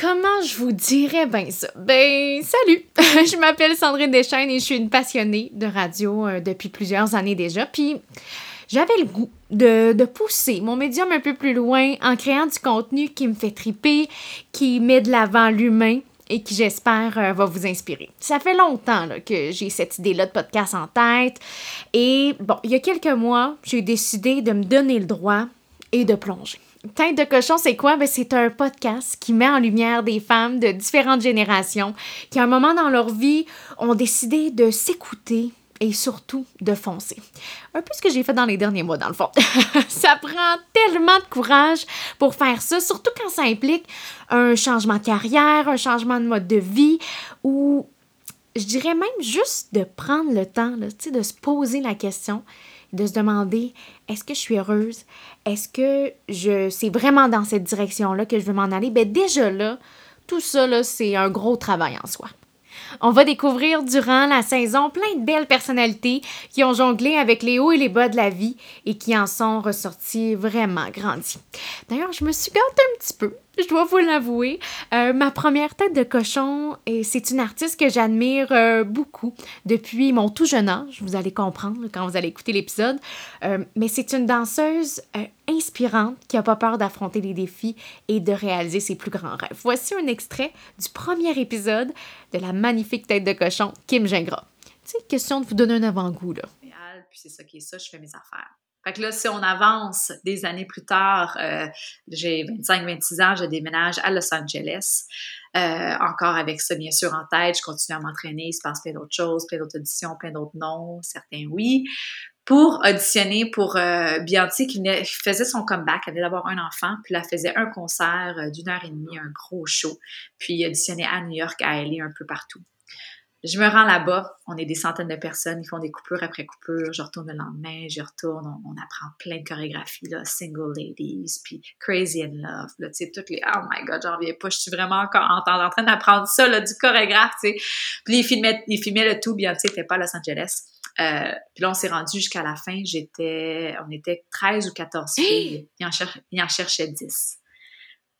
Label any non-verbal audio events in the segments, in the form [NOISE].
comment je vous dirais ben ça? Ben, salut! [LAUGHS] je m'appelle Sandrine Deschaines et je suis une passionnée de radio euh, depuis plusieurs années déjà. Puis, j'avais le goût de, de, pousser mon médium un peu plus loin en créant du contenu qui me fait triper, qui met de l'avant l'humain et qui, j'espère, euh, va vous inspirer. Ça fait longtemps que j'ai cette idée-là de podcast en tête. Et bon, il y a quelques mois, j'ai décidé de me donner le droit et de plonger. Tête de cochon, c'est quoi? Ben, c'est un podcast qui met en lumière des femmes de différentes générations qui, à un moment dans leur vie, ont décidé de s'écouter, et surtout de foncer. Un peu ce que j'ai fait dans les derniers mois, dans le fond. [LAUGHS] ça prend tellement de courage pour faire ça, surtout quand ça implique un changement de carrière, un changement de mode de vie ou je dirais même juste de prendre le temps là, de se poser la question, de se demander est-ce que je suis heureuse? Est-ce que je c'est vraiment dans cette direction-là que je veux m'en aller? Ben déjà là, tout ça, c'est un gros travail en soi. On va découvrir durant la saison plein de belles personnalités qui ont jonglé avec les hauts et les bas de la vie et qui en sont ressortis vraiment grandis. D'ailleurs, je me suis gâtée un petit peu je dois vous l'avouer. Euh, ma première tête de cochon, et c'est une artiste que j'admire euh, beaucoup depuis mon tout jeune âge. Vous allez comprendre quand vous allez écouter l'épisode. Euh, mais c'est une danseuse inspirante qui n'a pas peur d'affronter les défis et de réaliser ses plus grands rêves. Voici un extrait du premier épisode de la magnifique tête de cochon, Kim Gingras. Tu sais, question de vous donner un avant-goût, là. C'est ça qui est ça, je fais mes affaires. Fait que là, si on avance des années plus tard, euh, j'ai 25-26 ans, je déménage à Los Angeles. Euh, encore avec ça, bien sûr, en tête, je continue à m'entraîner, il se passe plein d'autres choses, plein d'autres auditions, plein d'autres noms, certains oui. Pour auditionner pour euh, qui faisait son comeback, elle avait d'abord un enfant, puis elle faisait un concert euh, d'une heure et demie, un gros show, puis auditionné à New York, à LA, un peu partout. Je me rends là-bas, on est des centaines de personnes, ils font des coupures après coupures, je retourne le lendemain, je retourne, on, apprend plein de chorégraphies, là, Single Ladies, puis Crazy in Love, là, tu sais, toutes les, oh my god, j'en reviens pas, je suis vraiment encore en, en train d'apprendre ça, là, du chorégraphe, tu sais. Puis ils filmaient, ils filmaient le tout, sais, c'était pas à Los Angeles. Euh, puis là, on s'est rendu jusqu'à la fin, j'étais, on était 13 ou 14 filles, [GASPS] ils en, cher, ils en cherchaient 10.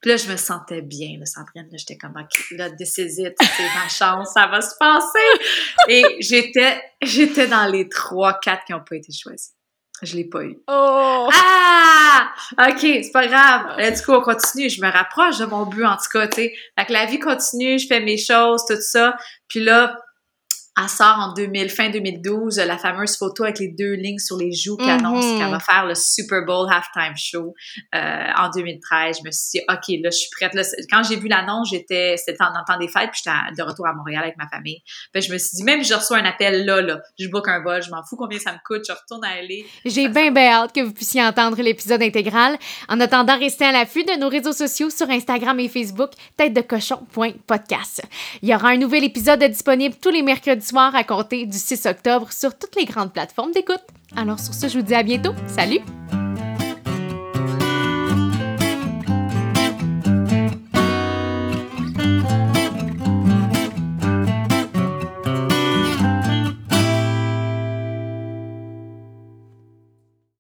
Puis là, je me sentais bien, là, Sandrine. Là, j'étais comme, OK, là, this c'est ma chance, ça va se passer. [LAUGHS] Et j'étais, j'étais dans les trois, quatre qui n'ont pas été choisis. Je l'ai pas eu. Oh! Ah! OK, c'est pas grave. Là, du coup, on continue. Je me rapproche de mon but, en tout cas, tu sais. Fait que la vie continue, je fais mes choses, tout ça. Puis là, elle sort en 2000, fin 2012 la fameuse photo avec les deux lignes sur les joues qui annonce mm-hmm. qu'elle va faire le Super Bowl halftime show euh, en 2013. Je me suis dit, OK, là, je suis prête. Là, quand j'ai vu l'annonce, j'étais, c'était en temps des fêtes, puis j'étais de retour à Montréal avec ma famille. Puis je me suis dit, même si je reçois un appel là, là, je book un vol, je m'en fous combien ça me coûte, je retourne à aller. J'ai bien, bien hâte que vous puissiez entendre l'épisode intégral. En attendant, restez à l'affût de nos réseaux sociaux sur Instagram et Facebook, tête de cochon.podcast. Il y aura un nouvel épisode disponible tous les mercredis soir à compter du 6 octobre sur toutes les grandes plateformes d'écoute. Alors sur ce, je vous dis à bientôt. Salut!